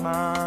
ます。